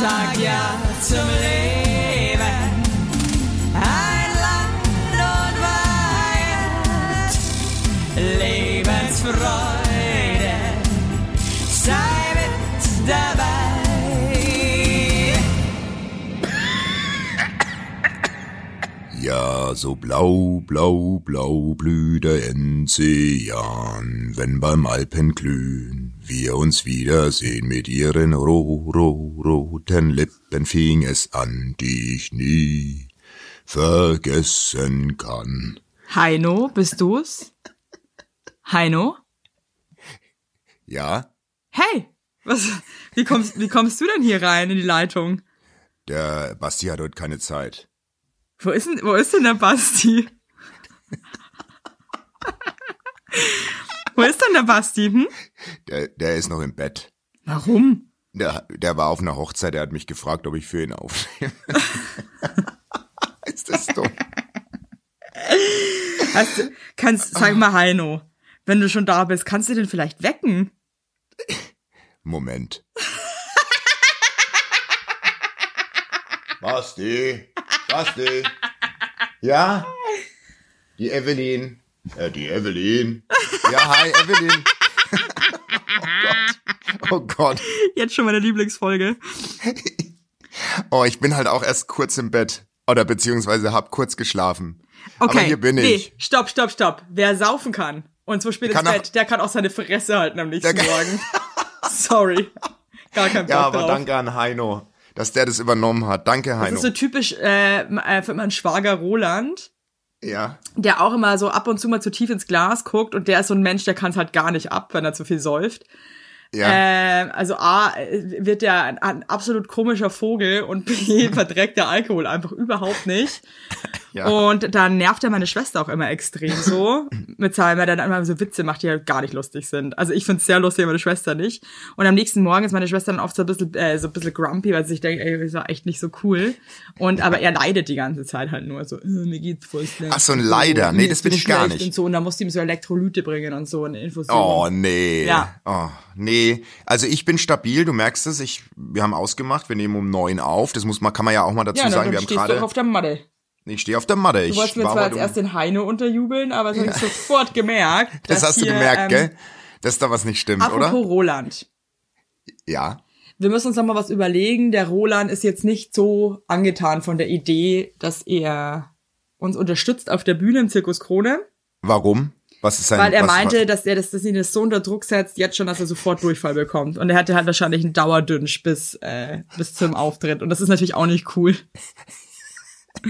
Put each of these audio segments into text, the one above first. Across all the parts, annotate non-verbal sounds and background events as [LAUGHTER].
sag ja zum Leben. Ein Land und Weihend, Lebensfreude, sei mit dabei. Ja, so blau, blau, blau blüht der Enzian, wenn beim Alpenglühen wir uns wiedersehen mit ihren ro, ro, roten Lippen fing es an, die ich nie vergessen kann. Heino, bist du's? Heino? Ja, Hey, was, wie kommst, wie kommst du denn hier rein in die Leitung? der Basti hat heute keine Zeit. Wo ist denn, wo ist denn der Basti? Wo ist denn der Basti, hm? Der, der ist noch im Bett. Warum? Der, der war auf einer Hochzeit, der hat mich gefragt, ob ich für ihn aufnehme. [LAUGHS] ist das dumm? Hast du, kannst, sag mal Heino, wenn du schon da bist, kannst du den vielleicht wecken? Moment. Basti, Basti. Ja? Die Evelyn. Äh, die Evelyn. Ja, hi, Evelyn. [LAUGHS] oh Gott. Oh Gott. Jetzt schon meine Lieblingsfolge. Oh, ich bin halt auch erst kurz im Bett. Oder beziehungsweise hab kurz geschlafen. Okay. Aber hier bin ich. Nee, stopp, stopp, stopp. Wer saufen kann und so spät ins Bett, der kann auch seine Fresse halten am nächsten Morgen. Sorry. Gar kein [LAUGHS] Bock Ja, aber drauf. danke an Heino, dass der das übernommen hat. Danke, Das Heino. ist so typisch äh, äh, für meinen Schwager Roland, ja. der auch immer so ab und zu mal zu tief ins Glas guckt und der ist so ein Mensch, der kann es halt gar nicht ab, wenn er zu viel säuft. Ja. Ähm, also A, äh, wird der ein, ein absolut komischer Vogel und B, [LAUGHS] verträgt der Alkohol einfach überhaupt nicht. Ja. Und dann nervt er meine Schwester auch immer extrem so, [LAUGHS] mit seinem, weil er dann immer so Witze macht, die halt gar nicht lustig sind. Also ich find's sehr lustig, meine Schwester nicht. Und am nächsten Morgen ist meine Schwester dann oft so ein bisschen, äh, so ein bisschen grumpy, weil sie sich denkt, ey, das war echt nicht so cool. Und aber er leidet die ganze Zeit halt nur so, äh, mir geht's voll schlecht. Ach, so ein Leider. Nee, das bin ich gar nicht. Und so, und dann musst du ihm so Elektrolyte bringen und so eine Infusion. Oh, nee. Ja. Oh, nee. Also ich bin stabil, du merkst es. Ich, wir haben ausgemacht, wir nehmen um neun auf. Das muss man, kann man ja auch mal dazu ja, sagen. Wir haben gerade. auf der Matte. Ich stehe auf der Matte. Du Ich wolltest mir war zwar als um- erst den Heino unterjubeln, aber das habe ich sofort gemerkt. [LAUGHS] Das hast du hier, gemerkt, ähm, gell? Dass da was nicht stimmt, Apropos oder? Roland. Ja. Wir müssen uns noch mal was überlegen. Der Roland ist jetzt nicht so angetan von der Idee, dass er uns unterstützt auf der Bühne im Zirkus Krone, Warum? Was ist sein weil er was, meinte, dass er das, dass ihn das so unter Druck setzt, jetzt schon, dass er sofort Durchfall bekommt. Und er hatte halt wahrscheinlich einen Dauerdünsch bis, äh, bis zum Auftritt. Und das ist natürlich auch nicht cool.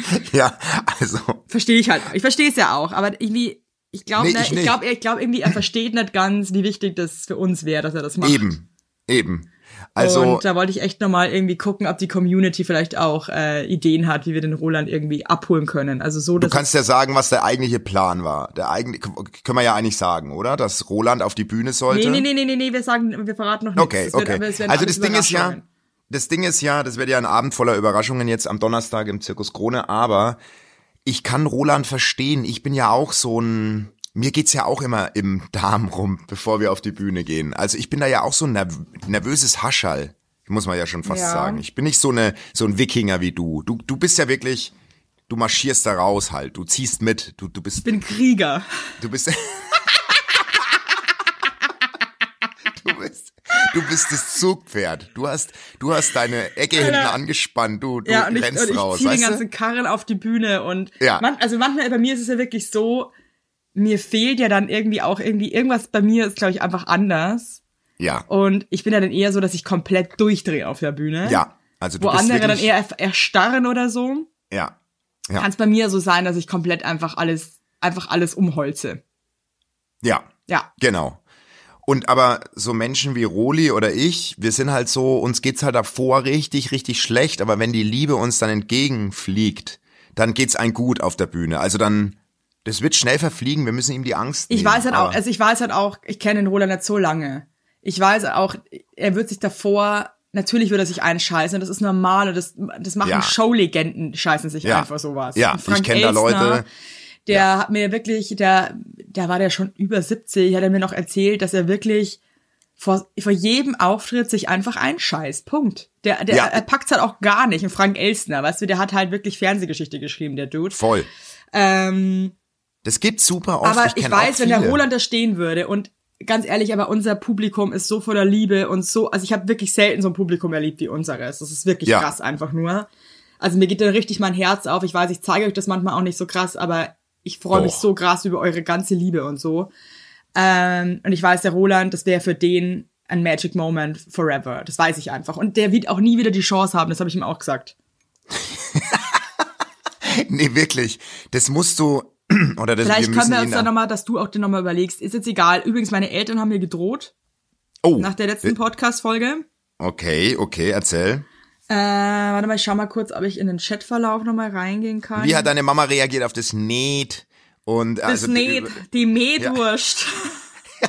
[LAUGHS] Ja, also. Verstehe ich halt. Ich verstehe es ja auch, aber irgendwie, ich glaube, Nee, ne, ich ich glaube, ich glaube irgendwie, er versteht nicht ganz, wie wichtig das für uns wäre, dass er das macht. Eben. Eben. Also. und da wollte ich echt nochmal irgendwie gucken, ob die Community vielleicht auch äh, Ideen hat, wie wir den Roland irgendwie abholen können. Also so, Du kannst ja sagen, was der eigentliche Plan war. Der eigentliche, können wir ja eigentlich sagen, oder? Dass Roland auf die Bühne sollte. Nee, nee, nee, nee, nee, wir sagen, wir verraten noch nichts. Okay, wird- okay. werden Also das Ding ist ja. Das Ding ist ja, das wird ja ein Abend voller Überraschungen jetzt am Donnerstag im Zirkus Krone, aber ich kann Roland verstehen. Ich bin ja auch so ein, mir geht's ja auch immer im Darm rum, bevor wir auf die Bühne gehen. Also ich bin da ja auch so ein nerv nervöses Hascherl, muss man ja schon fast Ja. sagen. Ich bin nicht so eine, so ein Wikinger wie du. Du, du bist ja wirklich, du marschierst da raus halt. Du ziehst mit. Du, du bist, Ich bin Krieger. Du bist. [LAUGHS] Du bist das Zugpferd. Du hast, du hast deine Ecke hinten angespannt. Du, du Ja, und ich, rennst und ich raus. ziehe den ganzen? Karren auf die Bühne und Ja. man, also manchmal bei mir ist es ja wirklich so, mir fehlt ja dann irgendwie auch irgendwie, irgendwas bei mir ist, glaube ich, einfach anders. Ja, Und ich bin ja dann eher so, dass ich komplett durchdrehe auf der Bühne. ja. Also du Wo andere dann eher erstarren oder so. ja, Ja. Kann es bei mir so sein, dass ich komplett einfach alles, einfach alles umholze. ja, Ja. genau. Und aber so Menschen wie Roli oder ich, wir sind halt so, uns geht's halt davor richtig, richtig schlecht, aber wenn die Liebe uns dann entgegenfliegt, dann geht's ein gut auf der Bühne. Also dann, das wird schnell verfliegen, wir müssen ihm die Angst Ich nehmen. weiß halt auch, also ich weiß halt auch, ich kenne den Roland nicht so lange. Ich weiß auch, er wird sich davor, natürlich wird er sich einscheißen, das ist normal das, das machen Ja. Showlegenden, scheißen sich Ja. einfach sowas. Ja, ich Frank kenn da Leute- Der hat mir wirklich, der, der war der schon über 70, hat er mir noch erzählt, dass er wirklich vor, vor jedem Auftritt sich einfach einscheißt. Punkt. Der, der Ja. er packt's halt auch gar nicht. Und Frank Elstner, weißt du, der hat halt wirklich Fernsehgeschichte geschrieben, der Dude. Voll. Ähm, Das gibt super oft. aber ich, kenn weiß, wenn der. Roland da stehen würde und ganz ehrlich, aber unser Publikum ist so voller Liebe und so, also ich habe wirklich selten so ein Publikum erlebt wie unseres. Das ist wirklich Ja. krass einfach nur. Also mir geht da richtig mein Herz auf. Ich weiß, ich zeige euch das manchmal auch nicht so krass, aber ich freue mich so krass über eure ganze Liebe und so. Ähm, und ich weiß, der Roland, das wäre für den ein Magic Moment forever. Das weiß ich einfach. Und der wird auch nie wieder die Chance haben, das habe ich ihm auch gesagt. [LAUGHS] Nee, wirklich. Das musst du, [CLEARS THROAT] oder das, Vielleicht wir können wir uns dann nochmal, dass du auch dir nochmal überlegst. Ist jetzt egal. Übrigens, meine Eltern haben mir gedroht Oh, nach der letzten Podcast-Folge. okay, okay, erzähl. Äh, warte mal, ich schau mal kurz, ob ich in den Chatverlauf nochmal reingehen kann. Wie hat deine Mama reagiert auf das Näht? Und das also nicht, die Metwurst. [LAUGHS]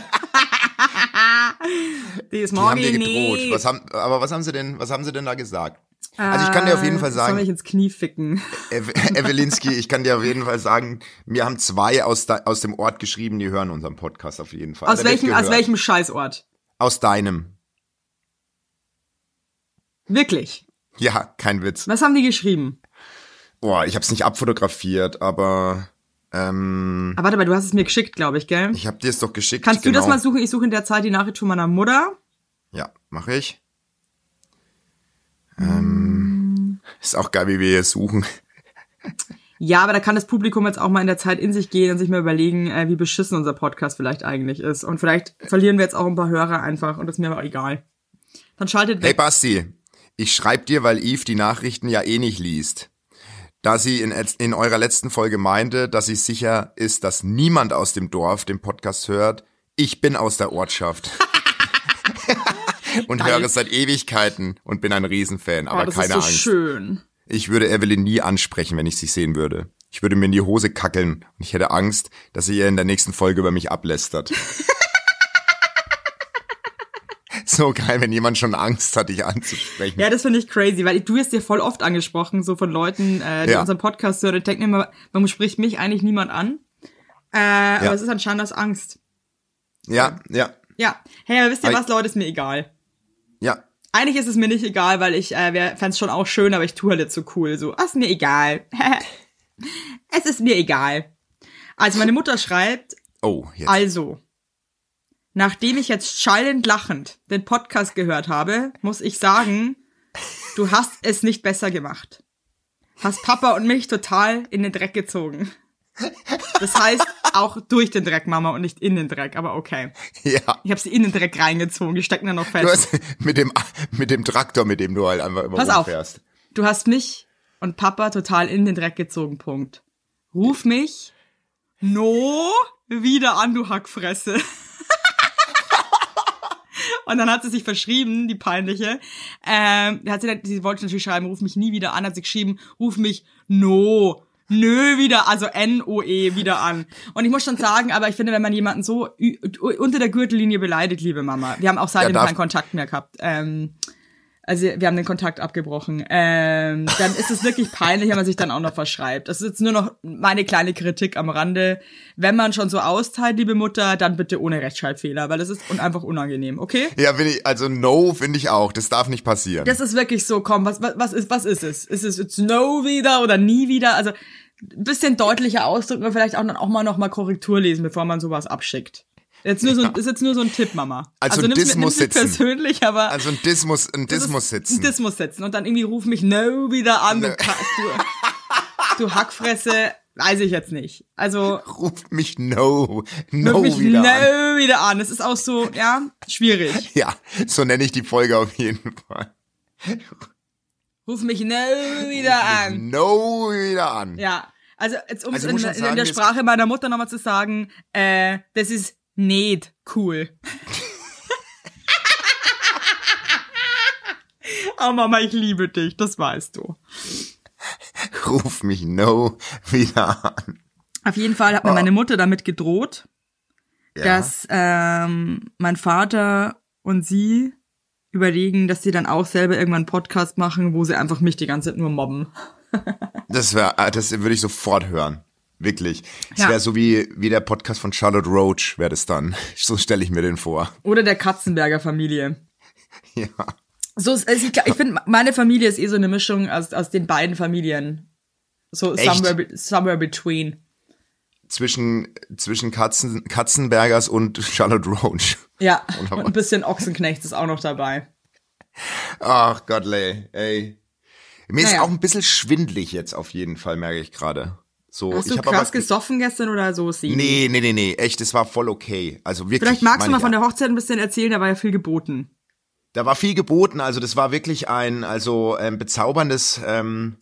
die ist die haben morgen dir gedroht. Was haben, aber was haben sie denn, was haben sie denn da gesagt? Also ich kann dir auf jeden Fall Soll sagen, mich ins Knie ficken. [LAUGHS] Evelinski, ich kann dir auf jeden Fall sagen, mir haben zwei aus, aus dem Ort geschrieben, die hören unseren Podcast auf jeden Fall. Aus welchem, aus welchem Scheißort? Aus deinem. Wirklich. Ja, kein Witz. Was haben die geschrieben? Boah, ich hab's nicht abfotografiert, aber ähm, Ah, warte mal, du hast es mir geschickt, glaube ich, gell? ich hab dir es doch geschickt. Kannst genau. du das mal suchen? Ich suche in der Zeit die Nachricht von meiner Mutter. Ja, mache ich. Ähm, ist auch geil, wie wir hier suchen. Ja, aber da kann das Publikum jetzt auch mal in der Zeit in sich gehen und sich mal überlegen, äh, wie beschissen unser Podcast vielleicht eigentlich ist. Und vielleicht verlieren wir jetzt auch ein paar Hörer einfach und das ist mir aber auch egal. Dann schaltet Hey weg. Basti, ich schreib dir, weil Eve die Nachrichten ja eh nicht liest. Da sie in, in eurer letzten Folge meinte, dass sie sicher ist, dass niemand aus dem Dorf den Podcast hört. Ich bin aus der Ortschaft. [LAUGHS] und Geil. höre es seit Ewigkeiten und bin ein Riesenfan, oh, aber das keine ist so Angst. schön. Ich würde Evelyn nie ansprechen, wenn ich sie sehen würde. Ich würde mir in die Hose kackeln und ich hätte Angst, dass sie ihr in der nächsten Folge über mich ablästert. [LAUGHS] so geil, wenn jemand schon Angst hat, dich anzusprechen. Ja, das finde ich crazy, weil du wirst ja voll oft angesprochen, so von Leuten, äh, die Ja. unseren Podcast hören. Ich denke mir immer, warum spricht mich eigentlich niemand an? Äh, Aber es ist anscheinend aus Angst. Ja, ja, Ja. Hey, aber wisst ihr was, Leute, ist mir egal. ja. Eigentlich ist es mir nicht egal, weil ich äh, fände es schon auch schön, aber ich tue halt jetzt so cool. So, ah, ist mir egal. [LAUGHS] es ist mir egal. Also meine Mutter schreibt, Oh, jetzt. also, nachdem ich jetzt schallend lachend den Podcast gehört habe, muss ich sagen, du hast es nicht besser gemacht. Hast Papa und mich total in den Dreck gezogen. Das heißt, auch durch den Dreck, Mama, und nicht in den Dreck, aber okay. Ja. Ich habe sie in den Dreck reingezogen, die stecken da noch fest. Du hast mit dem, mit dem Traktor, mit dem du halt einfach immer Pass auf. rumfährst. Du hast mich und Papa total in den Dreck gezogen, Punkt. Ruf mich no wieder an, du Hackfresse. Und dann hat sie sich verschrieben, die peinliche. Ähm, hat sie, sie wollte natürlich schreiben, ruf mich nie wieder an, hat sie geschrieben, ruf mich no Nö, wieder, also N-O-E wieder an. Und ich muss schon sagen, aber ich finde, wenn man jemanden so unter der Gürtellinie beleidigt, liebe Mama, wir haben auch seitdem darf- keinen Kontakt mehr gehabt. Ähm, also wir haben den Kontakt abgebrochen. Ähm, dann ist es wirklich peinlich, wenn man sich dann auch noch verschreibt. Das ist jetzt nur noch meine kleine Kritik am Rande. Wenn man schon so austeilt, liebe Mutter, dann bitte ohne Rechtschreibfehler, weil das ist un einfach unangenehm, okay? Ja, finde ich, also no finde ich auch. Das darf nicht passieren. Das ist wirklich so, komm, was, was, was ist, was ist es? Ist es jetzt no wieder oder nie wieder? Also ein bisschen deutlicher ausdrücken und vielleicht auch auch mal noch mal Korrektur lesen, bevor man sowas abschickt. Jetzt nur so, ein- ist jetzt nur so ein Tipp, Mama. Also ein nimm's muss nimm's sitzen. persönlich, aber also ein Diss muss, ein Diss muss sitzen. Ein Diss muss sitzen und dann irgendwie ruf mich no wieder an, du, Ka- du, du Hackfresse, weiß ich jetzt nicht. Also Ruf mich no, ruf no mich wieder no an. wieder an. Das ist auch so, ja, schwierig. [LAUGHS] Ja, so nenne ich die Folge auf jeden Fall. Ruf mich no wieder an. No wieder an. Ja, also jetzt um es Also in, in, sagen, der Sprache meiner Mutter nochmal zu sagen, äh, das ist nicht cool. oh Mama, ich liebe dich, das weißt du. Ruf mich no wieder an. Auf jeden Fall hat mir meine Mutter damit gedroht, Ja. dass ähm, mein Vater und sie überlegen, dass sie dann auch selber irgendwann einen Podcast machen, wo sie einfach mich die ganze Zeit nur mobben. [LAUGHS] Das wäre, das würde ich sofort hören. Wirklich. Es Ja. wäre so wie, wie der Podcast von Charlotte Roach, wäre das dann. [LAUGHS] So stelle ich mir den vor. Oder der Katzenberger Familie. [LAUGHS] Ja. So, ist- also ich, ich finde, meine Familie ist eh so eine Mischung aus, aus den beiden Familien. So Echt? somewhere, somewhere between. Zwischen, zwischen Katzen, Katzenbergers und [LAUGHS] Charlotte Roach. Ja, Oder und ein bisschen Ochsenknecht ist auch noch dabei. Ach Gott, ey. Mir ist Naja. auch ein bisschen schwindlig jetzt auf jeden Fall, merke ich gerade. So, Hast du krass gesoffen gestern oder so? Sie? Nee, nee, nee, nee, echt, es war voll okay. Also wirklich. Vielleicht magst du mal von der Hochzeit ein bisschen erzählen, da war ja viel geboten. Da war viel geboten, also das war wirklich ein also ähm, bezauberndes ähm,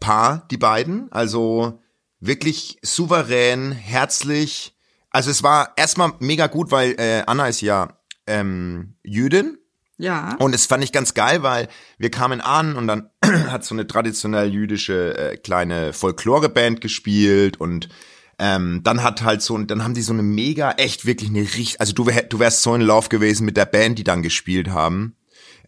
Paar, die beiden. Also wirklich souverän, herzlich. Also es war erstmal mega gut, weil äh, Anna ist ja ähm, Jüdin Ja. und es fand ich ganz geil, weil wir kamen an und dann [CLEARS THROAT] hat so eine traditionell jüdische äh, kleine Folkloreband gespielt und ähm, dann hat halt so, dann haben die so eine mega, echt wirklich eine richtig, also du, wär, du wärst so in Love gewesen mit der Band, die dann gespielt haben.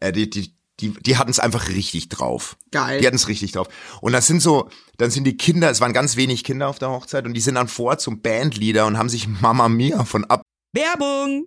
Äh, die, die, die, die hatten es einfach richtig drauf. Geil. Die hatten es richtig drauf. Und das sind so, dann sind die Kinder, es waren ganz wenig Kinder auf der Hochzeit und die sind dann vor zum Bandleader und haben sich Mama Mia von ab Werbung!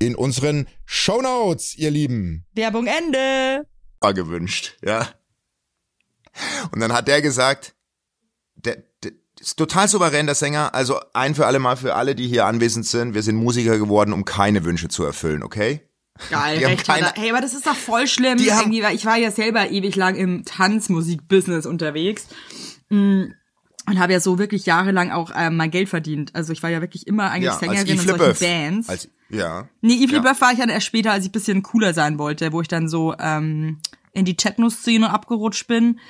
in unseren Shownotes, ihr Lieben. Werbung Ende. gewünscht, ja. Und dann hat der gesagt, der, der ist total souverän, der Sänger. Also ein für alle Mal für alle, die hier anwesend sind. Wir sind Musiker geworden, um keine Wünsche zu erfüllen, okay? Geil, Die recht keine-. Hey, aber das ist doch voll schlimm. Die haben- irgendwie, weil ich war ja selber ewig lang im Tanzmusik-Business unterwegs. Mm, Und habe ja so wirklich jahrelang auch ähm, mein Geld verdient. Also ich war ja wirklich immer eigentlich Ja, Sängerin in solchen. Bands. Als, ja. nee, Yves ja. Leboeuf war ich dann erst später, als ich ein bisschen cooler sein wollte, wo ich dann so ähm, in die Techno-Szene abgerutscht bin.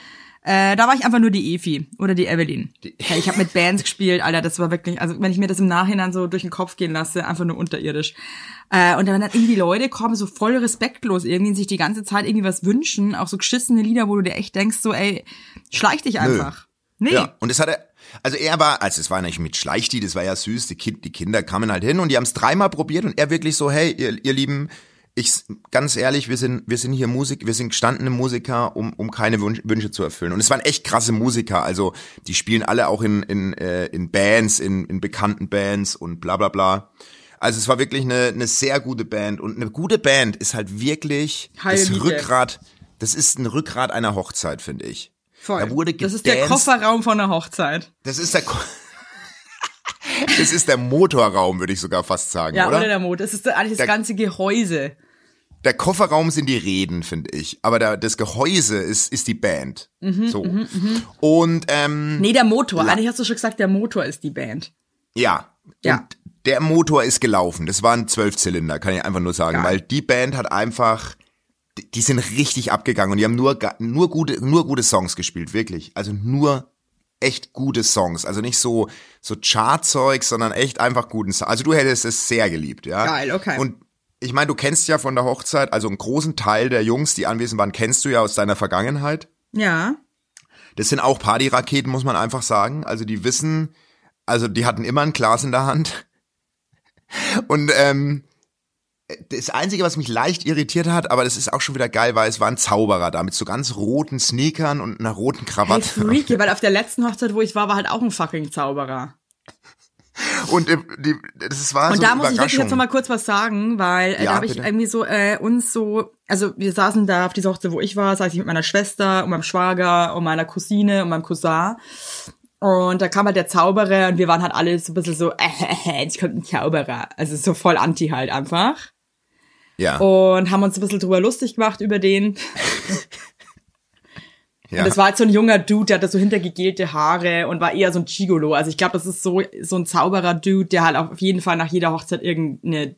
Äh, da war ich einfach nur die Efi oder die Evelyn. Hey, ich habe mit Bands gespielt, Alter, das war wirklich, also wenn ich mir das im Nachhinein so durch den Kopf gehen lasse, einfach nur unterirdisch. Äh, und dann irgendwie die Leute kommen so voll respektlos irgendwie sich die ganze Zeit irgendwie was wünschen, auch so geschissene Lieder, wo du dir echt denkst, so ey, schleich dich einfach. Nee. Ja, und das hat er, also er war, also es war nicht mit Schleichti, das war ja süß, die, kind, die Kinder kamen halt hin und die haben es dreimal probiert und er wirklich so, hey, ihr, ihr Lieben, ich, ganz ehrlich, wir sind, wir sind hier Musik, wir sind gestandene Musiker, um, um keine Wunsch, Wünsche zu erfüllen. Und es waren echt krasse Musiker, also die spielen alle auch in, in, äh, in Bands, in, in bekannten Bands und bla bla bla. Also es war wirklich eine, eine sehr gute Band und eine gute Band ist halt wirklich Heil das. Rückgrat, das ist ein Rückgrat einer Hochzeit, finde ich. Voll. Da wurde das ist der. Kofferraum von der Hochzeit. Das ist der, Ko- [LAUGHS] das ist der Motorraum, würde ich sogar fast sagen, Ja, oder, oder? der Mond. Das ist eigentlich das Der- ganze Gehäuse. Der Kofferraum sind die Reden, finde ich. Aber der, das Gehäuse ist, ist die Band. Mhm, so. Und ähm, Nee, der Motor. Eigentlich hast du schon gesagt, der Motor ist die Band. ja. Ja. Und der Motor ist gelaufen. Das waren Zwölfzylinder, kann ich einfach nur sagen. Geil. Weil die Band hat einfach, die, sind richtig abgegangen und die haben nur, nur gute, nur gute Songs gespielt, wirklich. Also nur echt gute Songs. Also nicht so, so Chartzeug, sondern echt einfach guten Songs. Also du hättest es sehr geliebt, ja. Geil, okay. Und ich meine, du kennst ja von der Hochzeit, also einen großen Teil der Jungs, die anwesend waren, kennst du ja aus deiner Vergangenheit. Ja. Das sind auch Partyraketen, muss man einfach sagen. Also die wissen, also die hatten immer ein Glas in der Hand. Und ähm, das Einzige, was mich leicht irritiert hat, aber das ist auch schon wieder geil, war, es war ein Zauberer da mit so ganz roten Sneakern und einer roten Hey, Krawatte. freaky, weil auf der letzten Hochzeit, wo ich war, war halt auch ein fucking Zauberer. Und äh, die, das war Und so da muss ich wirklich jetzt noch mal kurz was sagen, weil äh, Ja, da habe ich irgendwie so äh, uns so, also wir saßen da auf dieser Hochzeit, wo ich war, saß ich mit meiner Schwester und meinem Schwager und meiner Cousine und meinem Cousin. Und da kam halt der Zauberer und wir waren halt alle so ein bisschen so, äh, jetzt kommt ein Zauberer. Also so voll anti halt einfach. Ja, Und haben uns ein bisschen drüber lustig gemacht über den. [LAUGHS] ja. Und das war halt so ein junger Dude, der hatte so hintergegelte Haare und war eher so ein Gigolo. Also ich glaube, das ist so, so ein Zauberer-Dude, der halt auf jeden Fall nach jeder Hochzeit irgendeine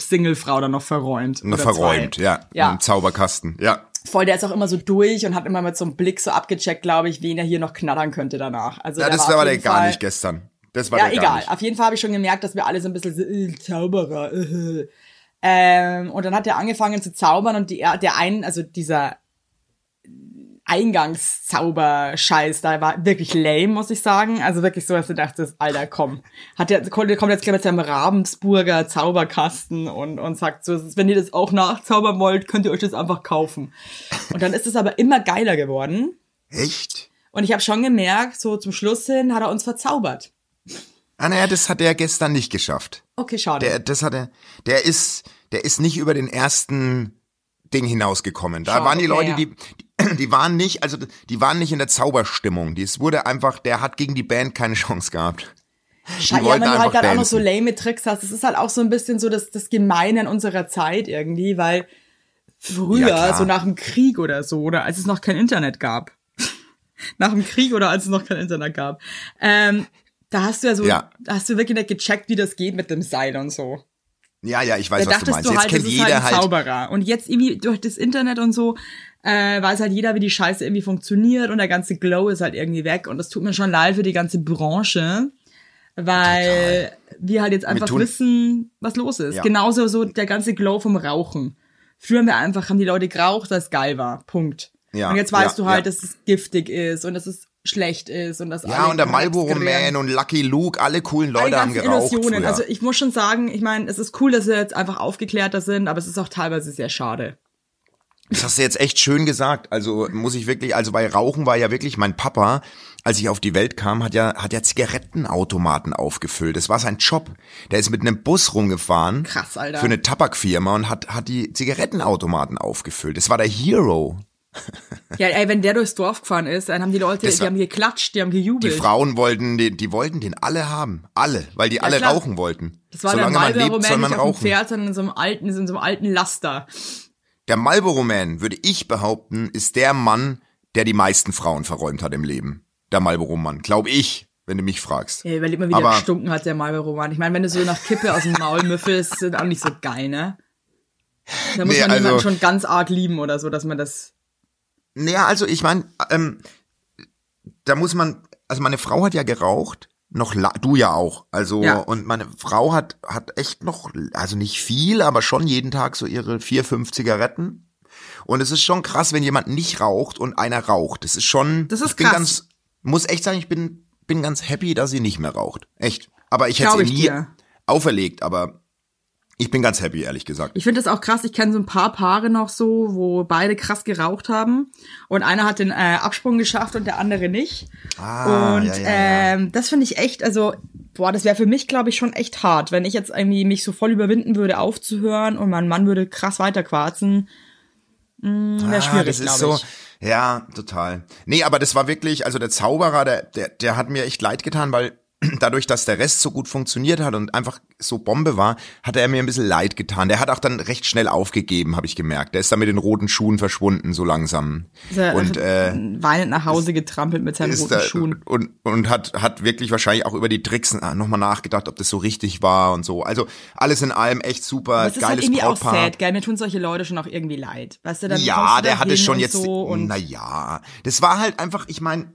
Singlefrau dann noch verräumt. Oder verräumt, zwei. ja. Ja. Im Zauberkasten, ja. Voll, der ist auch immer so durch und hat immer mit so einem Blick so abgecheckt, glaube ich, wen er hier noch knattern könnte danach. Also Ja, das war war der jeden gar Fall- nicht gestern. Das war ja, der gar egal. Auf jeden Fall habe ich schon gemerkt, dass wir alle so ein bisschen so, äh, Zauberer. Äh. Ähm, und dann hat er angefangen zu zaubern und die, der einen, also dieser Eingangszauber-Scheiß, da war wirklich lame, muss ich sagen. Also wirklich so, dass du dachtest, Alter, komm. Hat der, kommt kommt jetzt gleich mit seinem Ravensburger Zauberkasten und, und sagt so, wenn ihr das auch nachzaubern wollt, könnt ihr euch das einfach kaufen. Und dann ist es aber immer geiler geworden. Echt? Und ich habe schon gemerkt, so zum Schluss hin hat er uns verzaubert. Ah, naja, das hat er gestern nicht geschafft. Okay, schade. Der, das hat er, der ist, der ist nicht über den ersten Ding hinausgekommen. Da Schade, waren die Leute, ja. die, die waren nicht, also die waren nicht in der Zauberstimmung. Es wurde einfach, der hat gegen die Band keine Chance gehabt. Scheiße, ja, wenn du halt dann auch noch so lame Tricks hast, das ist halt auch so ein bisschen so das, das Gemeine in unserer Zeit irgendwie, weil früher, Ja, so nach dem Krieg oder so, oder als es noch kein Internet gab, [LAUGHS] nach dem Krieg oder als es noch kein Internet gab, ähm, da hast du ja so, Ja. da hast du wirklich nicht gecheckt, wie das geht mit dem Seil und so. Ja, ja, ich weiß, Da was du dachtest meinst. du Jetzt halt, kennt das ist jeder halt halt, Zauberer. Und jetzt irgendwie durch das Internet und so äh, weiß halt jeder, wie die Scheiße irgendwie funktioniert und der ganze Glow ist halt irgendwie weg. Und das tut mir schon leid für die ganze Branche, weil wir halt jetzt einfach wissen, was los ist. Ja. Genauso so der ganze Glow vom Rauchen. Früher haben wir einfach, haben die Leute geraucht, weil es geil war. Punkt. Ja, und jetzt weißt ja, du halt, ja. dass es giftig ist und dass es schlecht ist und dass ja, und der Marlboro Man und Lucky Luke, alle coolen alle Leute haben geraucht Illusionen. früher. Also ich muss schon sagen, ich meine, es ist cool, dass wir jetzt einfach aufgeklärter sind, aber es ist auch teilweise sehr schade. Das hast du jetzt echt schön gesagt. Also muss ich wirklich, also bei Rauchen war ja wirklich mein Papa, als ich auf die Welt kam, hat ja, hat ja Zigarettenautomaten aufgefüllt. Das war sein Job. Der ist mit einem Bus rumgefahren. Krass, Alter. Für eine Tabakfirma und hat, hat die Zigarettenautomaten aufgefüllt. Das war der Hero. [LAUGHS] Ja, ey, wenn der durchs Dorf gefahren ist, dann haben die Leute, Das die haben geklatscht, die haben Die gejubelt. Frauen wollten den, die wollten den alle haben. Alle. Weil die alle klar. rauchen wollten. das war Solange der man Marlboro lebt, soll Man nicht auf dem. Pferd, sondern in so einem alten, in so einem alten Laster. Der Marlboro Man, würde ich behaupten, ist der Mann, der die meisten Frauen verräumt hat im Leben. Der Marlboro Mann. Glaub ich, wenn du mich fragst. Ja, überleg mal, wie der Aber- gestunken hat, der Marlboro Man. Ich meine, wenn du so nach Kippe aus dem Maul müffelst, sind auch nicht so geil, ne? Da muss Nee, man jemanden also- schon ganz arg lieben oder so, dass man das. Naja, also ich meine, ähm, da muss man, also meine Frau hat ja geraucht, noch du ja auch. Also Ja. und meine Frau hat hat echt noch, also nicht viel, aber schon jeden Tag so ihre vier, fünf Zigaretten. Und es ist schon krass, wenn jemand nicht raucht und einer raucht. Das ist schon. Das ist ich bin krass. ganz, muss echt sagen, ich bin bin ganz happy, dass sie nicht mehr raucht. Echt. Aber ich hätte ich nie dir. auferlegt. Aber ich bin ganz happy, ehrlich gesagt. Ich finde das auch krass. Ich kenne so ein paar Paare noch so, wo beide krass geraucht haben und einer hat den äh, Absprung geschafft und der andere nicht. Ah, und ja, ja, ja. Ähm, das finde ich echt, also boah, das wäre für mich, glaube ich, schon echt hart, wenn ich jetzt irgendwie mich so voll überwinden würde, aufzuhören und mein Mann würde krass weiterquarzen. Wäre schwierig, Ah, das ist so, ja, total. Nee, aber das war wirklich, also der Zauberer, der, der, der hat mir echt leid getan, weil dadurch, dass der Rest so gut funktioniert hat und einfach so Bombe war, hat er mir ein bisschen leid getan. Der hat auch dann recht schnell aufgegeben, habe ich gemerkt. Der ist dann mit den roten Schuhen verschwunden, so langsam. Er und äh, weinend nach Hause getrampelt mit seinen roten da, Schuhen. und und hat hat wirklich wahrscheinlich auch über die Tricks nochmal nachgedacht, ob das so richtig war und so. Also alles in allem echt super, Aber es ist halt geiles irgendwie auch Brautpaar. sad, gell? Mir tun solche Leute schon auch irgendwie leid. Weißt du, dann Ja, der hatte dahin schon jetzt, so und na ja, das war halt einfach, ich meine,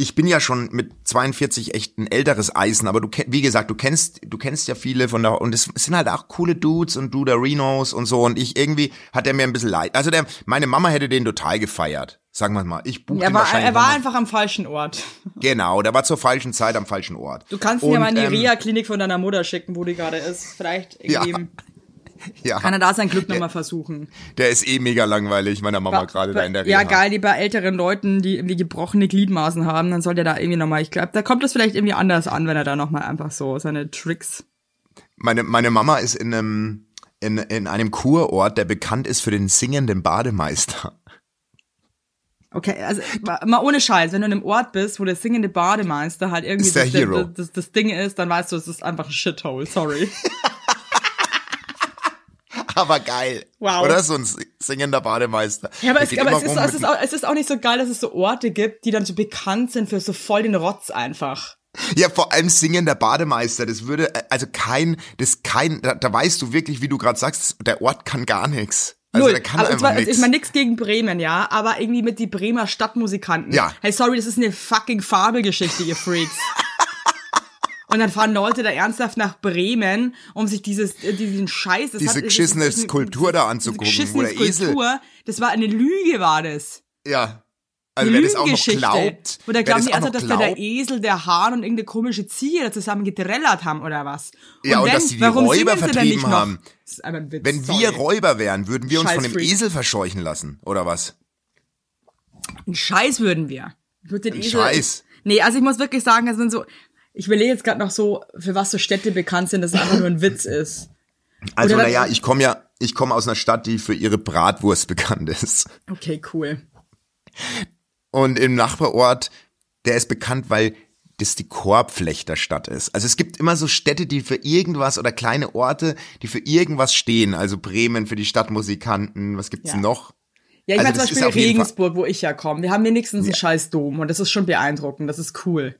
ich bin ja schon mit 42 echt ein älteres Eisen, aber du wie gesagt, du kennst, du kennst ja viele von da und es sind halt auch coole Dudes und Duderinos und so und ich irgendwie hat er mir ein bisschen leid. Also der, meine Mama hätte den total gefeiert. Sagen wir mal. Ich buche er war, er war einfach am falschen Ort. Genau, der war zur falschen Zeit am falschen Ort. Du kannst ihn ja mal in die ähm, Reha-Klinik von deiner Mutter schicken, wo die gerade ist. Vielleicht irgendwie. Ja. Ja. Kann er da sein Glück nochmal versuchen. Der ist eh mega langweilig, meiner Mama gerade da in der Reha. Ja, geil, die bei älteren Leuten, die irgendwie gebrochene Gliedmaßen haben, dann soll der da irgendwie nochmal, ich glaube, da kommt es vielleicht irgendwie anders an, wenn er da nochmal einfach so seine Tricks. Meine, meine Mama ist in einem, in, in einem Kurort, der bekannt ist für den singenden Bademeister. Okay, also mal ohne Scheiß, wenn du in einem Ort bist, wo der singende Bademeister halt irgendwie das, das, das, das, Ding ist, dann weißt du, es ist einfach ein Shithole, sorry. [LAUGHS] [LAUGHS] aber geil. Wow. Oder so ein singender Bademeister. Ja, aber, es, aber es, ist, es, ist auch, es ist auch nicht so geil, dass es so Orte gibt, die dann so bekannt sind für so voll den Rotz einfach. Ja, vor allem singender Bademeister, das würde, also kein, das kein, da, da weißt du wirklich, wie du gerade sagst, der Ort kann gar nichts. Also Null. der kann aber einfach nichts. Ich meine nichts gegen Bremen, ja, aber irgendwie mit die Bremer Stadtmusikanten. Ja. Hey, sorry, das ist eine fucking Fabelgeschichte, ihr Freaks. [LAUGHS] Und dann fahren Leute da ernsthaft nach Bremen, um sich dieses, äh, diesen Scheiß, das diese hat, geschissene das, das, Skulptur da anzugucken, wo der Skulptur, Esel. Das war eine Lüge, war das. Ja. Also wer das auch noch glaubt. Oder glauben die ernsthaft, dass da der Esel, der Hahn und irgendeine komische Ziege da zusammen gedrellert haben oder was? Und ja, und wenn, dass sie die Räuber vertrieben haben. Witz, wenn sorry. wir Räuber wären, würden wir uns von dem Esel verscheuchen lassen, oder was? Ein Scheiß würden wir. Würde den Esel, Scheiß. Nee, also ich muss wirklich sagen, also wenn so, ich überlege jetzt gerade noch so, für was so Städte bekannt sind, dass es einfach nur ein Witz ist. Also naja, ich komme ja, ich komme aus einer Stadt, die für ihre Bratwurst bekannt ist. Okay, cool. Und im Nachbarort, der ist bekannt, weil das die Korbflechterstadt ist. Also es gibt immer so Städte, die für irgendwas oder kleine Orte, die für irgendwas stehen. Also Bremen für die Stadtmusikanten. Was gibt's ja. noch? Ja, ich also meine zum Beispiel Regensburg, wo ich ja komme. Wir haben wenigstens ja. einen scheiß Dom und das ist schon beeindruckend. Das ist cool.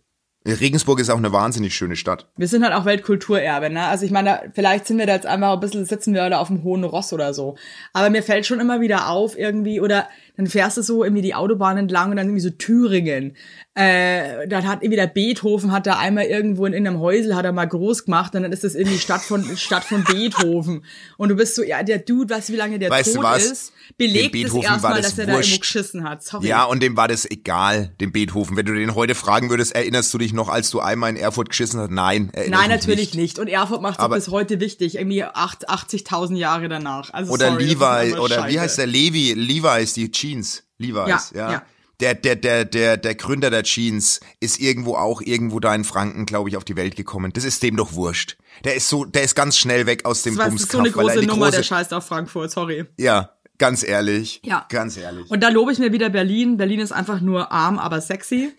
Regensburg ist auch eine wahnsinnig schöne Stadt. Wir sind halt auch Weltkulturerbe, ne? Also ich meine, vielleicht sind wir da jetzt einfach ein bisschen, sitzen wir da auf dem hohen Ross oder so. Aber mir fällt schon immer wieder auf irgendwie, oder dann fährst du so irgendwie die Autobahn entlang und dann irgendwie so Thüringen. Äh, dann hat irgendwie der Beethoven hat da einmal irgendwo in einem Häusel hat er mal groß gemacht und dann ist das irgendwie Stadt von [LAUGHS] Stadt von Beethoven. Und du bist so, ja, der Dude, weißt du, wie lange der weißt tot ist, belegt es erstmal, dass er da irgendwo geschissen hat. Sorry. Ja, und dem war das egal, dem Beethoven. Wenn du den heute fragen würdest, erinnerst du dich noch, als du einmal in Erfurt geschissen hast? Nein, Nein, natürlich nicht. nicht. Und Erfurt macht es bis heute wichtig, irgendwie 80.000 Jahre danach. Also oder sorry, Levi, oder Scheiße. wie heißt der Levi? Levi ist die Jeans. Levi's, ja. ja. ja. Der, der, der, der, der Gründer der Jeans ist irgendwo auch irgendwo da in Franken, glaube ich, auf die Welt gekommen. Das ist dem doch wurscht. Der ist so, der ist ganz schnell weg aus dem Bumskampf. Das ist so eine große Nummer, große, der scheißt auf Frankfurt, sorry. Ja, ganz ehrlich. Ja. Ganz ehrlich. Und da lobe ich mir wieder Berlin. Berlin ist einfach nur arm, aber sexy.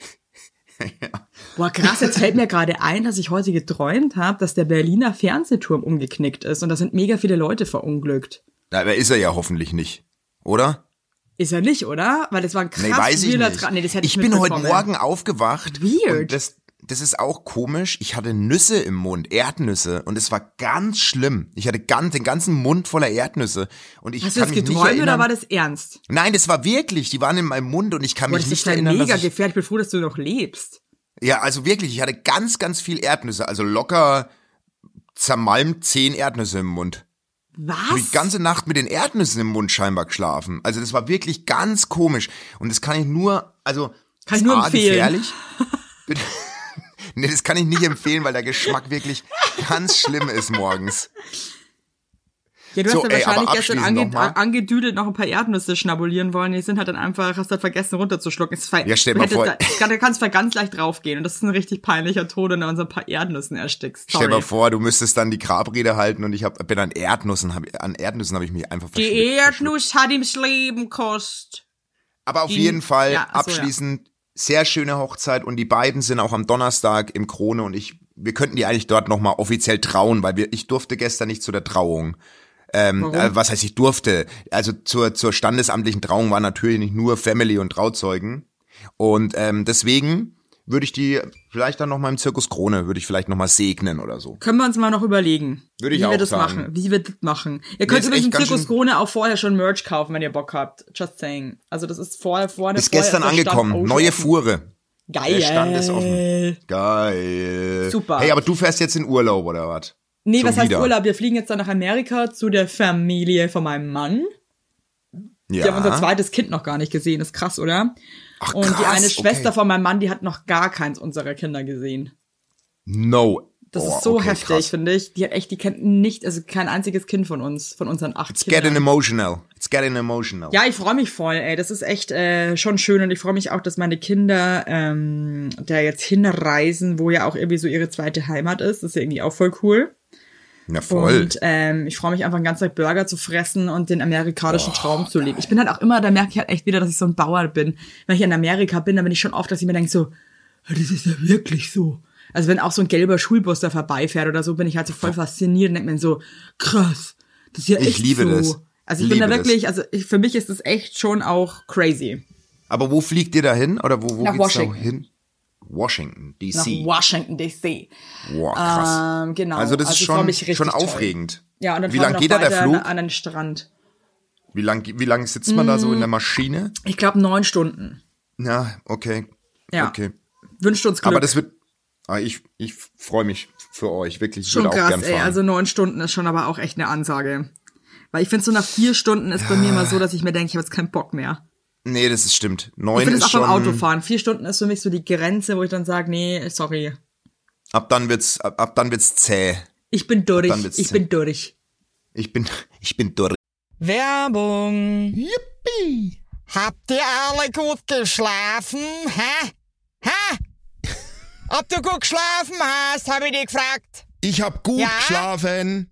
[LAUGHS] ja. Boah, krass, jetzt fällt mir gerade ein, dass ich heute geträumt habe, dass der Berliner Fernsehturm umgeknickt ist und da sind mega viele Leute verunglückt. Na, aber ist er ja hoffentlich nicht, oder? Ist er nicht, oder? Weil das war ein krass nee, weiß ich nicht. Nee, das hätte ich, ich bin heute Morgen aufgewacht. Weird. Und das, das ist auch komisch. Ich hatte Nüsse im Mund, Erdnüsse, und es war ganz schlimm. Ich hatte ganz, den ganzen Mund voller Erdnüsse. Und ich Hast kann du das geträumt oder war das ernst? Nein, das war wirklich. Die waren in meinem Mund und ich kann Boah, mich nicht erinnern. Das ist mega gefährlich. Ich bin froh, dass du noch lebst. Ja, also wirklich. Ich hatte ganz, ganz viel Erdnüsse. Also locker zermalmt zehn Erdnüsse im Mund. Was? Die ganze Nacht mit den Erdnüssen im Mund scheinbar geschlafen. Also das war wirklich ganz komisch. Und das kann ich nur, also kann ich nur empfehlen. Gefährlich. [LAUGHS] nee, das kann ich nicht empfehlen, weil der Geschmack wirklich ganz schlimm ist morgens. Ja, du so, hast ja wahrscheinlich gestern ange angedüdelt noch ein paar Erdnüsse schnabulieren wollen. Die sind halt dann einfach, hast halt vergessen runterzuschlucken. Ist ja, stell mal vor. Da, da kannst du ganz leicht draufgehen und das ist ein richtig peinlicher Tod, wenn du uns ein paar Erdnüssen erstickst. Sorry. Stell mal vor, du müsstest dann die Grabrede halten und ich hab, bin an Erdnüssen, hab, an Erdnüssen habe ich mich einfach Die Erdnuss hat ihm das Leben kost. Aber auf die, jeden Fall ja, achso, abschließend ja. sehr schöne Hochzeit und die beiden sind auch am Donnerstag im Krone und ich, wir könnten die eigentlich dort nochmal offiziell trauen, weil wir, ich durfte gestern nicht zu der Trauung. Ähm, äh, was heißt, ich durfte. Also zur, zur standesamtlichen Trauung war natürlich nicht nur Family und Trauzeugen. Und ähm, deswegen würde ich die vielleicht dann noch mal im Zirkus Krone, würde ich vielleicht noch mal segnen oder so. Können wir uns mal noch überlegen, würde ich wie auch wir das sagen. machen, wie wir das machen. Ihr könnt übrigens im Zirkus Krone auch vorher schon Merch kaufen, wenn ihr Bock habt. Just saying. Also das ist vorher vorne Ist gestern angekommen, neue Fuhre. Geil. Der Stand ist offen. Geil. Super. Hey, aber du fährst jetzt in Urlaub, oder was? Nee, Schon was heißt wieder. Urlaub? Wir fliegen jetzt dann nach Amerika zu der Familie von meinem Mann. Ja. Die haben unser zweites Kind noch gar nicht gesehen. ist krass, oder? Ach, Und die eine Schwester okay. von meinem Mann, die hat noch gar keins unserer Kinder gesehen. No. Das Oh, ist so okay, heftig, finde ich. Die hat echt, die kennt nicht, also kein einziges Kind von uns, von unseren acht It's Kindern. getting emotional. It's getting emotional. Ja, ich freue mich voll, ey. Das ist echt äh, schon schön und ich freue mich auch, dass meine Kinder ähm, da jetzt hinreisen, wo ja auch irgendwie so ihre zweite Heimat ist. Das ist ja irgendwie auch voll cool. Na voll. Und ähm, ich freue mich einfach, den ganzen Tag Burger zu fressen und den amerikanischen Oh, Traum zu leben. Ich bin halt auch immer, da merke ich halt echt wieder, dass ich so ein Bauer bin. Wenn ich in Amerika bin, dann bin ich schon oft, dass ich mir denke so, "Ja, das ist ja wirklich so. Also wenn auch so ein gelber Schulbus da vorbeifährt oder so, bin ich halt so voll fasziniert und denke mir so, krass, das ist ja Ich echt liebe so. das. Also ich bin da Liebe wirklich, also ich, für mich ist das echt schon auch crazy. Aber wo fliegt ihr da hin? Oder wo, wo Nach geht's Washington. da hin? Washington, Nach D.C. Washington D.C. Wow, krass. Ähm, genau. Also das Also ist schon, schon toll. aufregend. Ja, und dann Wie fahren lang wir geht da der Flug? an den Strand. Wie lang, wie lang sitzt man da so Mm. in der Maschine? Ich glaube neun Stunden. Ja, okay. Ja. Okay. Wünscht uns Glück. Aber das wird, ah, ich, ich freue mich für euch, wirklich. Ich schon würde auch krass, gern ey. fahren. Also neun Stunden ist schon aber auch echt eine Ansage. Weil ich finde, so nach vier Stunden ist bei mir immer so, dass ich mir denke, ich habe jetzt keinen Bock mehr. Nee, das ist stimmt. Ich Neun finde ist es auch schon, beim Autofahren. Vier Stunden ist für mich so die Grenze, wo ich dann sage, nee, sorry. ab dann wird's, ab, ab dann wird's zäh. Ich bin durch. Ich zäh. bin durch. Ich bin, [LAUGHS] ich bin durch. Werbung. Yippie. Habt ihr alle gut geschlafen? Hä? Hä? [LAUGHS] Ob du gut geschlafen hast, habe ich dich gefragt. Ich hab gut Ja? geschlafen.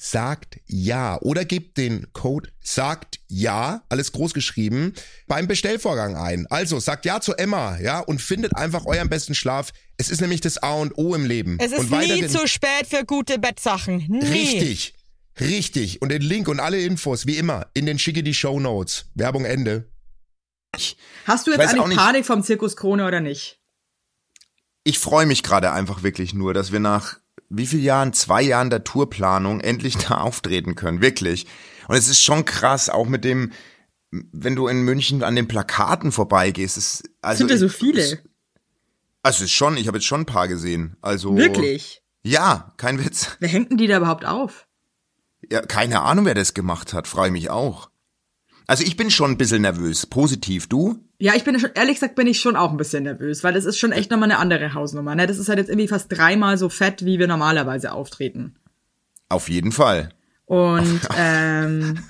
sagt ja oder gebt den Code sagt ja, alles groß geschrieben, beim Bestellvorgang ein. Also sagt ja zu Emma, ja, und findet einfach euren besten Schlaf. Es ist nämlich das A und O im Leben. Es ist und nie zu spät für gute Bettsachen. Nie. Richtig. Richtig. Und den Link und alle Infos, wie immer, in den schicke die Show Notes. Werbung Ende. Hast du jetzt eigentlich nicht- Panik vom Zirkus Krone oder nicht? Ich freue mich gerade einfach wirklich nur, dass wir nach wie viel Jahren, zwei Jahren der Tourplanung endlich da auftreten können. Wirklich. Und es ist schon krass, auch mit dem, wenn du in München an den Plakaten vorbeigehst. Es, also Sind ja so viele. Es, also es ist schon, ich habe jetzt schon ein paar gesehen. Also Wirklich? Ja, kein Witz. Wer hängt denn die da überhaupt auf? Ja, keine Ahnung, wer das gemacht hat. Freue mich auch. Also ich bin schon ein bisschen nervös. Positiv, du? Ja, ich bin schon, ehrlich gesagt, bin ich schon auch ein bisschen nervös, weil das ist schon echt nochmal eine andere Hausnummer. Ne? Das ist halt jetzt irgendwie fast dreimal so fett, wie wir normalerweise auftreten. Auf jeden Fall. Und [LAUGHS] ähm,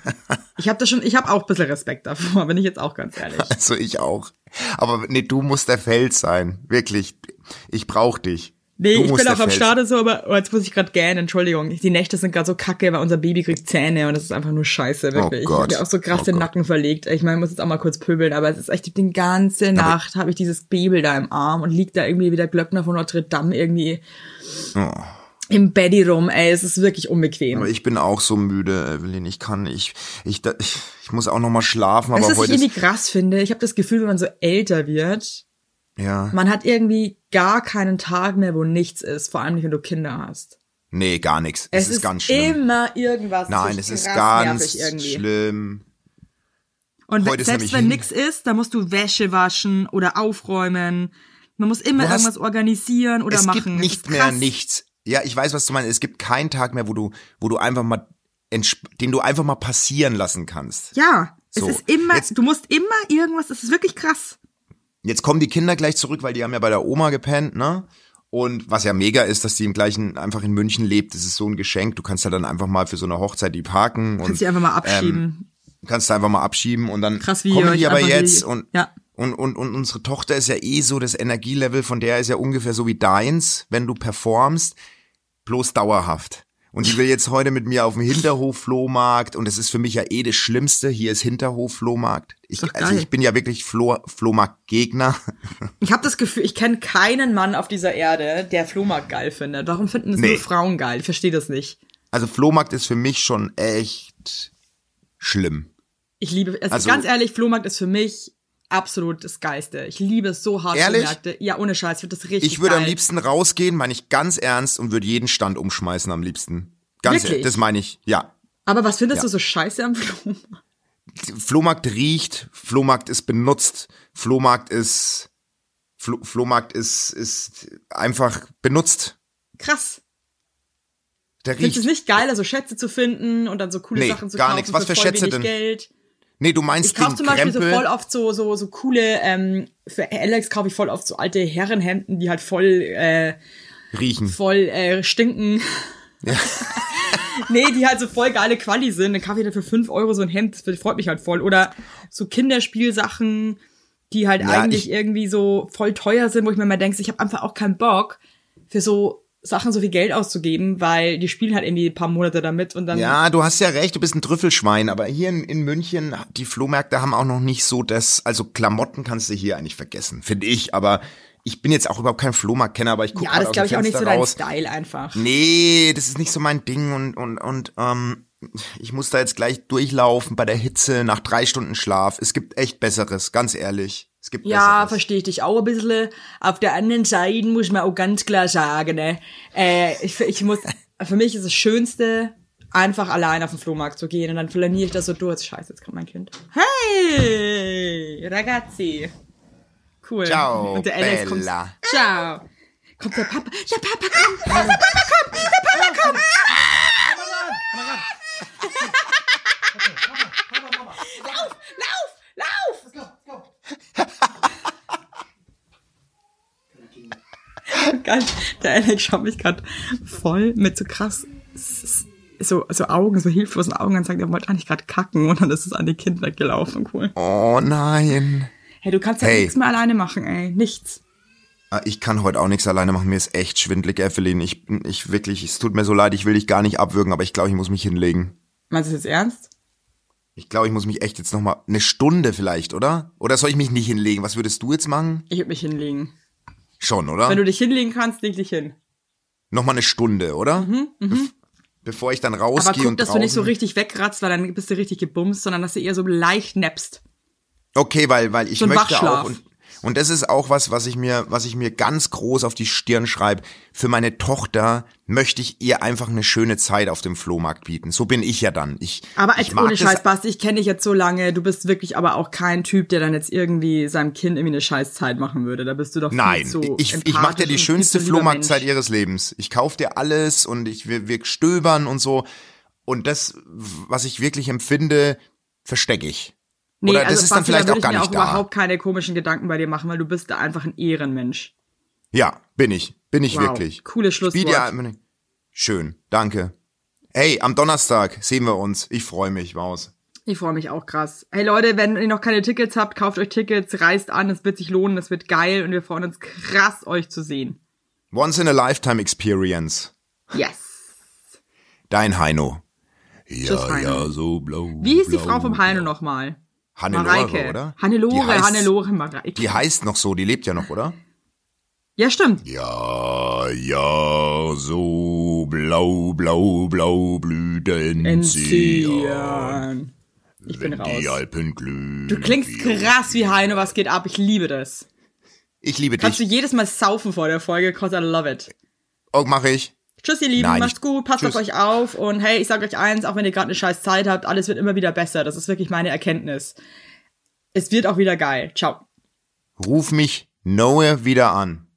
ich habe da schon, ich habe auch ein bisschen Respekt davor, [LAUGHS] bin ich jetzt auch ganz ehrlich. Also ich auch. Aber nee, du musst der Fels sein. Wirklich. Ich brauch dich. Nee, du ich bin auch am Start so, aber oh, jetzt muss ich gerade gähnen, Entschuldigung. Die Nächte sind gerade so kacke, weil unser Baby kriegt Zähne und das ist einfach nur scheiße, wirklich. Oh Gott. Ich habe auch so krass Oh den Gott. Nacken verlegt. Ich meine, ich muss jetzt auch mal kurz pöbeln, aber es ist echt die ganze Nacht habe ich dieses Baby da im Arm und liegt da irgendwie wie der Glöckner von Notre Dame irgendwie Oh. im Betty rum. Ey, es ist wirklich unbequem. Aber ich bin auch so müde, Evelyn. Ich kann, ich, ich, ich, ich muss auch noch mal schlafen. Aber du, was ich heute ist, irgendwie krass finde? Ich habe das Gefühl, wenn man so älter wird, ja, man hat irgendwie gar keinen Tag mehr, wo nichts ist. Vor allem nicht, wenn du Kinder hast. nee, gar nichts. Es, Es, ist, ganz schlimm. immer irgendwas. Nein, ist es ist ganz schlimm. Und Heute ist selbst wenn nix ist, dann musst du Wäsche waschen oder aufräumen. Man muss immer hast- irgendwas organisieren oder es machen. gibt Das nicht ist mehr nichts. Ja, ich weiß, was du meinst. Es gibt keinen Tag mehr, wo du, wo du einfach mal, den du einfach mal passieren lassen kannst. Ja, So, es ist immer, jetzt- du musst immer irgendwas, das ist wirklich krass. Jetzt kommen die Kinder gleich zurück, weil die haben ja bei der Oma gepennt, ne? Und was ja mega ist, dass die im gleichen, einfach in München lebt, das ist so ein Geschenk. Du kannst ja dann einfach mal für so eine Hochzeit die parken und Kannst dich einfach mal abschieben. Ähm, kannst du einfach mal abschieben und dann Krass, wie kommen die aber jetzt und, ja. und, und, und unsere Tochter ist ja eh so, das Energielevel von der ist ja ungefähr so wie deins, wenn du performst, bloß dauerhaft. Und die will jetzt heute mit mir auf dem Hinterhof-Flohmarkt und das ist für mich ja eh das Schlimmste. Hier ist Hinterhof-Flohmarkt. Ich, also ich bin ja wirklich Flo Flohmarkt-Gegner. [LAUGHS] Ich habe das Gefühl, ich kenne keinen Mann auf dieser Erde, der Flohmarkt geil findet. Warum finden es Nee. nur Frauen geil? Ich verstehe das nicht. Also Flohmarkt ist für mich schon echt schlimm. Ich liebe, also, Also- ganz ehrlich, Flohmarkt ist für mich absolut das Geilste. Ich liebe es so hart Ehrlich? Märkte. Ja, ohne Scheiß, finde das richtig Ich würde geil. am liebsten rausgehen, meine ich ganz ernst und würde jeden Stand umschmeißen am liebsten. Ganz Wirklich? ehrlich, das meine ich, ja. Aber was findest Ja. du so scheiße am Flohmarkt? Flohmarkt riecht, Flohmarkt ist benutzt, Flohmarkt ist Flo Flohmarkt ist ist einfach benutzt. Krass. Der Findest du riecht. es nicht geil, also Schätze zu finden und dann so coole Nee, Sachen zu gar kaufen nix. Was für für Schätze denn? Geld? Nee, du meinst Ich kaufe zum Beispiel so Krempel. voll oft so, so, so coole, ähm, für Alex kaufe ich voll oft so alte Herrenhemden, die halt voll, äh, riechen. voll äh, stinken. [LAUGHS] [LAUGHS] nee, die halt so voll geile Quali sind. Dann kaufe ich dann für 5 Euro so ein Hemd, das freut mich halt voll. Oder so Kinderspielsachen, die halt Ja, eigentlich ich- irgendwie so voll teuer sind, wo ich mir mal denke, ich habe einfach auch keinen Bock für so Sachen so viel Geld auszugeben, weil die spielen halt irgendwie ein paar Monate damit und dann Ja, du hast ja recht, du bist ein Trüffelschwein, aber hier in, in München, die Flohmärkte haben auch noch nicht so das, also Klamotten kannst du hier eigentlich vergessen, finde ich, aber ich bin jetzt auch überhaupt kein Flohmarktkenner, aber ich gucke ja, das glaube ich auch nicht so Fenster dein raus. Style einfach. Nee, das ist nicht so mein Ding und, und, und ähm, ich muss da jetzt gleich durchlaufen bei der Hitze nach drei Stunden Schlaf. Es gibt echt Besseres, ganz ehrlich. Es gibt Ja, Besseres. verstehe ich dich auch ein bisschen. Auf der anderen Seite muss man auch ganz klar sagen, ne, äh, ich, ich muss, für mich ist das Schönste, einfach allein auf den Flohmarkt zu gehen und dann flaniere ich das so durch. Scheiße, jetzt kommt mein Kind. Hey, ragazzi. Cool. Ciao, und der Alex kommt. Bella. Ciao. Kommt der Papa. Ja, Papa kommt. Der Papa kommt. Der Papa kommt. Lauf, lauf, lauf. [LAUGHS] Geil. Der Alex schaut mich gerade voll mit so krass so, so Augen, so hilflosen Augen und sagt, er wollte eigentlich gerade kacken und dann ist es an die Kinder weggelaufen. Cool. Oh nein. Hey, du kannst ja Hey. nichts mehr alleine machen, ey. Nichts. Ah, Ich kann heute auch nichts alleine machen. Mir ist echt schwindelig, Evelyn. Ich, ich wirklich, es tut mir so leid, ich will dich gar nicht abwürgen, aber ich glaube, ich muss mich hinlegen. Meinst du das jetzt ernst? Ich glaube, ich muss mich echt jetzt noch mal eine Stunde vielleicht, oder? Oder soll ich mich nicht hinlegen? Was würdest du jetzt machen? Ich würde mich hinlegen. Schon, oder? Wenn du dich hinlegen kannst, leg dich hin. noch mal eine Stunde, oder? Bef bevor ich dann Mhm, Aber rausgehe guck, und dass du nicht so draußen- richtig wegratzt, weil dann bist du richtig gebumst, sondern dass du eher so leicht nappst. Okay, weil weil ich So möchte auch und und das ist auch was, was ich mir, was ich mir ganz groß auf die Stirn schreibe. Für meine Tochter möchte ich ihr einfach eine schöne Zeit auf dem Flohmarkt bieten. So bin ich ja dann. Ich, Aber ich als ohne Scheiß, Basti, ich kenne dich jetzt so lange, du bist wirklich aber auch kein Typ, der dann jetzt irgendwie seinem Kind irgendwie eine Scheißzeit machen würde. Da bist du doch viel Nein, zu ich, ich mache dir die schönste viel Flohmarktzeit ihres Lebens. Ich kauf dir alles und ich wir, wir stöbern und so. Und das, was ich wirklich empfinde, verstecke ich. Nee, Oder das also ist dann vielleicht da auch gar ich mir nicht auch da. überhaupt keine komischen Gedanken bei dir machen, weil du bist da einfach ein Ehrenmensch. Ja, bin ich. Bin ich Wow, wirklich. biete Schlusswort. dir- Schön, danke. Hey, am Donnerstag sehen wir uns. Ich freue mich, Maus. Ich freue mich auch krass. Hey Leute, wenn ihr noch keine Tickets habt, kauft euch Tickets, reist an, es wird sich lohnen, es wird geil und wir freuen uns krass, euch zu sehen. Once in a lifetime experience. Yes. Dein Heino. Ja, Tschüss, Heino. ja, so blau. Wie hieß die blau, Frau vom. Heino nochmal? Hannelore, Mareike. oder? Hannelore, die heißt, Hannelore, Mareike. Die heißt noch so, die lebt ja noch, oder? ja, stimmt. Ja, ja, so blau, blau, blau blühten sie. Entziehen. Ich bin raus. die Alpen glühen. Du klingst krass wie Heino, was geht ab? Ich liebe das. Ich liebe Kannst du dich. jedes Mal saufen vor der Folge, cause I love it. Oh, mach ich. Tschüss, ihr Lieben, Nein, macht's gut, passt Tschüss. auf euch auf und hey, ich sag euch eins, auch wenn ihr gerade eine scheiß Zeit habt, alles wird immer wieder besser. Das ist wirklich meine Erkenntnis. Es wird auch wieder geil. Ciao. Ruf mich Noe wieder an.